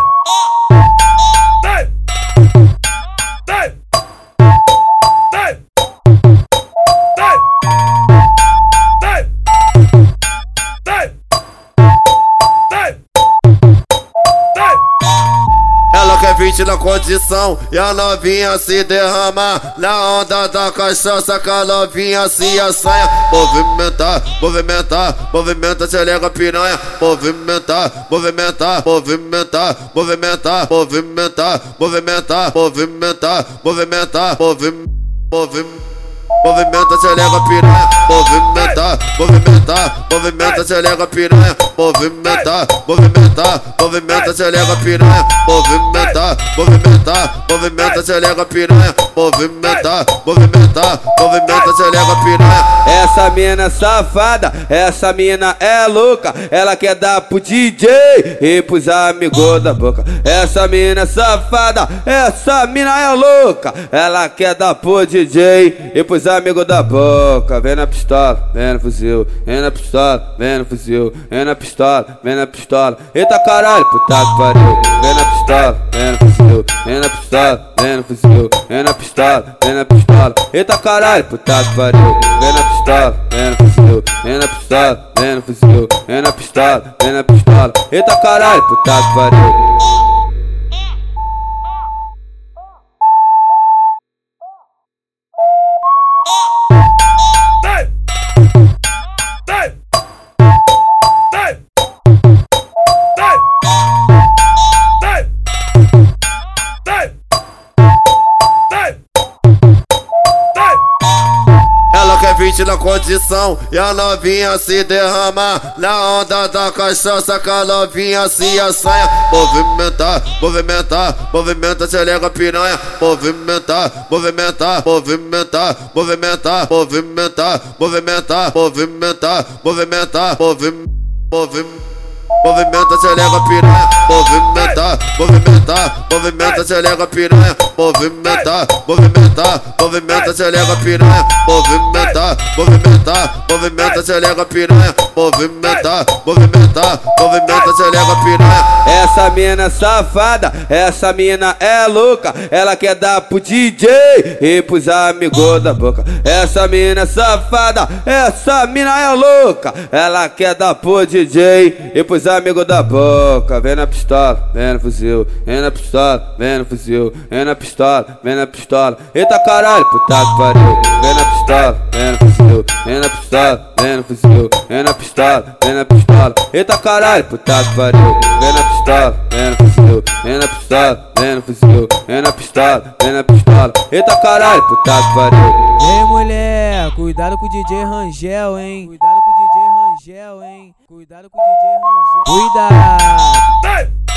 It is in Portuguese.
啊 condição e a novinha se derrama na onda da cachaça que a novinha se assanha. Movimentar, movimentar, movimenta, xereca piranha. Movimentar, movimentar, movimentar, movimentar, movimentar, movimentar, movimentar, movimentar, movimentar. Movimenta, xereca piranha, movimenta, movimenta, movimenta, xereca piranha, movimenta, movimenta, movimenta, xereca piranha, movimenta, movimenta, movimenta, xereca piranha, movimenta, movimenta, movimenta, xereca piranha. Essa mina safada, essa mina é louca, ela quer dar pro DJ e pros amigos da boca. Essa mina safada, essa mina é louca, ela quer dar pro DJ e pros amigos da boca. Vem na pistola, vem no fuzil, vem na pistola, vem no fuzil, vem na pistola, vem na pistola. Eita caralho, puta que pariu. Vem na pistola, fuzil, vem na pistola, vem no fuzil, vem na pistola, vem na pistola. Eita caralho, puta que pariu. Vem na pistola, vem no fuzil, vem na pistola, vem no fuzil, vem na pistola, vem na pistola. Eita caralho, puta que pariu. Ela quer 20 na condição e a novinha se derrama na onda da cachaça que a novinha se assanha. Movimentar, movimentar, movimenta, xereca piranha. Movimentar, movimentar, movimentar, movimentar, movimentar, movimentar, movimentar, movimentar, movimentar. Movimenta, xereca piranha, movimenta, movimenta, movimenta, xereca piranha, movimenta, movimenta, movimenta, xereca piranha, movimenta, movimenta, movimenta, xereca piranha, movimenta, movimenta, movimenta, xereca piranha. Essa mina safada, essa mina é louca, ela quer dar pro DJ e pros amigos da boca. Essa mina safada, essa mina é louca, ela quer dar pro DJ e pros amigos da boca. Vem na pistola, vem no fuzil, vem na pistola, vem no fuzil, vem na pistola, vem na pistola. Eita caralho, puta que pariu. Vem na pistola, vem no fuzil, vem na pistola, vem no fuzil, vem na pistola, vem na pistola. Eita caralho, puta que pariu. Vem na pistola, vem no fuzil, vem na pistola, vem fuzil, vem na pistola, vem na pistola. Eita caralho, puta que pariu. Ei mulher, cuidado com o DJ Rangel, hein? Cuidado com o DJ Rangel, hein? Cuidado com o DJ Rangel. Cuidado.